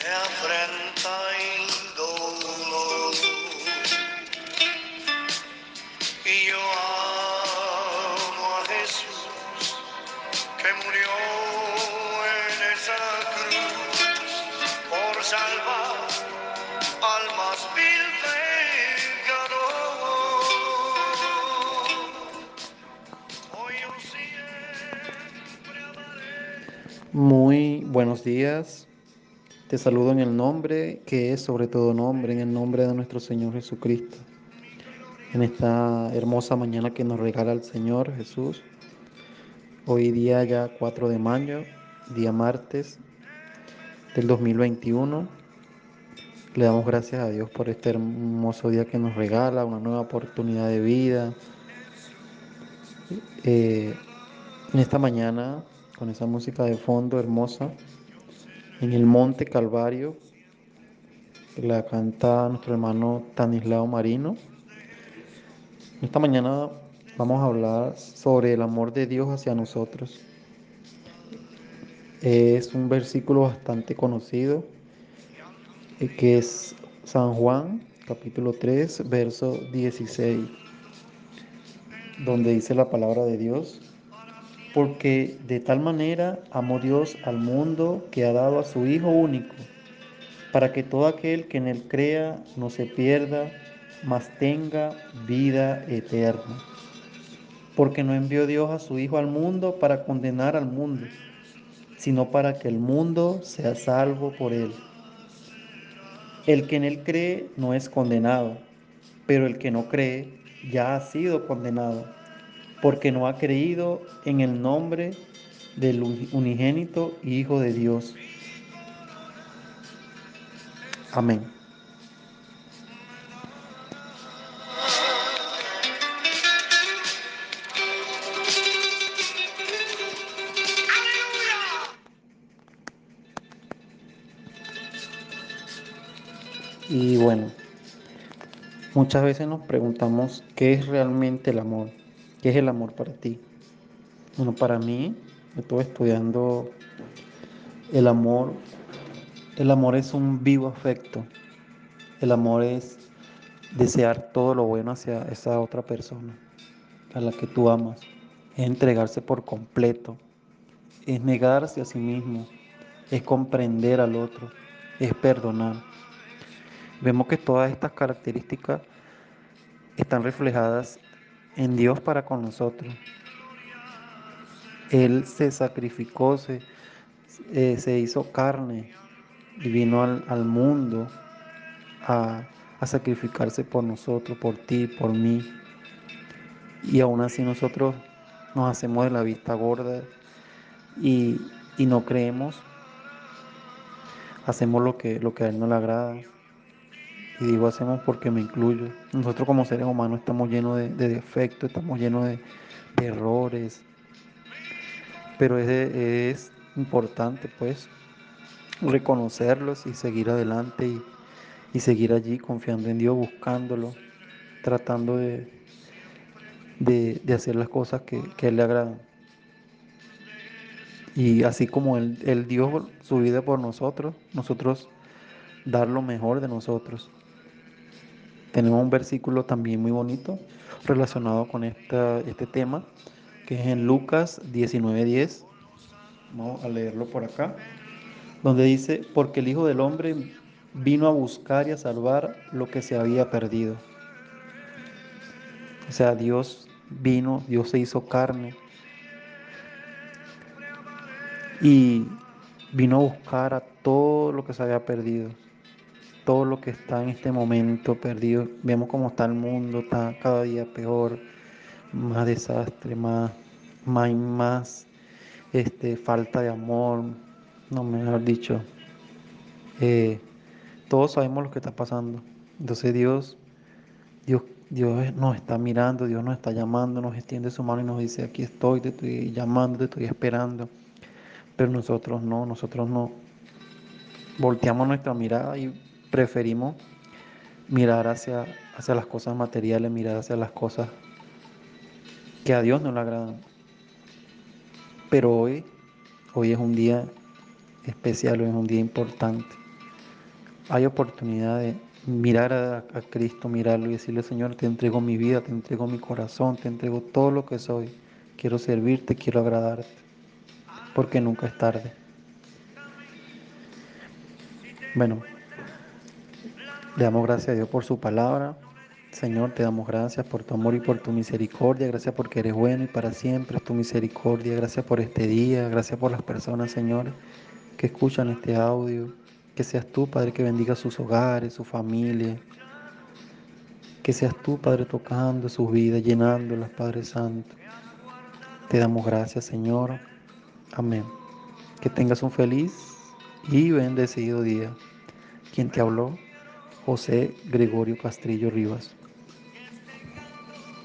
enfrenta el dolor. Y yo amo a Jesús que murió en esa cruz por salvar Muy buenos días. Te saludo en el nombre que es sobre todo nombre, en el nombre de nuestro Señor Jesucristo. En esta hermosa mañana que nos regala el Señor Jesús. Hoy día ya 4 de mayo, día martes del 2021. Le damos gracias a Dios por este hermoso día que nos regala, una nueva oportunidad de vida. Eh, en esta mañana, con esa música de fondo hermosa, en el Monte Calvario, la canta nuestro hermano Tanislao Marino. Esta mañana vamos a hablar sobre el amor de Dios hacia nosotros. Es un versículo bastante conocido, eh, que es San Juan, capítulo 3, verso 16, donde dice la palabra de Dios, porque de tal manera amó Dios al mundo que ha dado a su Hijo único, para que todo aquel que en él crea no se pierda, mas tenga vida eterna. Porque no envió Dios a su Hijo al mundo para condenar al mundo, sino para que el mundo sea salvo por él. El que en él cree no es condenado, pero el que no cree ya ha sido condenado, porque no ha creído en el nombre del unigénito Hijo de Dios. Amén. Y bueno, muchas veces nos preguntamos qué es realmente el amor, qué es el amor para ti. Bueno, para mí, estoy estudiando el amor. El amor es un vivo afecto. El amor es desear todo lo bueno hacia esa otra persona, a la que tú amas. Es entregarse por completo. Es negarse a sí mismo. Es comprender al otro. Es perdonar. Vemos que todas estas características están reflejadas en Dios para con nosotros. Él se sacrificó, se, eh, se hizo carne y vino al, al mundo a, a, sacrificarse por nosotros, por ti, por mí. Y aún así nosotros nos hacemos de la vista gorda y, y no creemos. Hacemos lo que, lo que a Él no le agrada. Y digo hacemos porque me incluyo. Nosotros como seres humanos estamos llenos de, de defectos, estamos llenos de, errores. Pero es, es, importante pues reconocerlos y seguir adelante y, y, seguir allí confiando en Dios, buscándolo, tratando de, de, de hacer las cosas que, que, Él le agradan. Y así como él, él dio su vida por nosotros, nosotros dar lo mejor de nosotros. Tenemos un versículo también muy bonito relacionado con esta, este tema, que es en Lucas 19:10. Vamos a leerlo por acá, donde dice, porque el Hijo del Hombre vino a buscar y a salvar lo que se había perdido. O sea, Dios vino, Dios se hizo carne y vino a buscar a todo lo que se había perdido todo lo que está en este momento perdido. Vemos cómo está el mundo, está cada día peor, más desastre, más, más, más este, falta de amor, no mejor dicho. Eh, todos sabemos lo que está pasando. Entonces Dios, Dios, Dios nos está mirando, Dios nos está llamando, nos extiende su mano y nos dice, aquí estoy, te estoy llamando, te estoy esperando. Pero nosotros no, nosotros no. Volteamos nuestra mirada y preferimos mirar hacia, hacia las cosas materiales, mirar hacia las cosas que a Dios no le agradan. Pero hoy, hoy es un día especial, hoy es un día importante. Hay oportunidad de mirar a, a, Cristo, mirarlo y decirle, Señor, te entrego mi vida, te entrego mi corazón, te entrego todo lo que soy. Quiero servirte, quiero agradarte, porque nunca es tarde. Bueno, Le damos gracias a Dios por su palabra. Señor, te damos gracias por tu amor y por tu misericordia. Gracias porque eres bueno y para siempre es tu misericordia. Gracias por este día. Gracias por las personas, Señor, que escuchan este audio. Que seas tú, Padre, que bendiga sus hogares, su familia. Que seas tú, Padre, tocando sus vidas, llenándolas, Padre Santo. Te damos gracias, Señor. Amén. Que tengas un feliz y bendecido día. Quien te habló, José Gregorio Castrillo Rivas.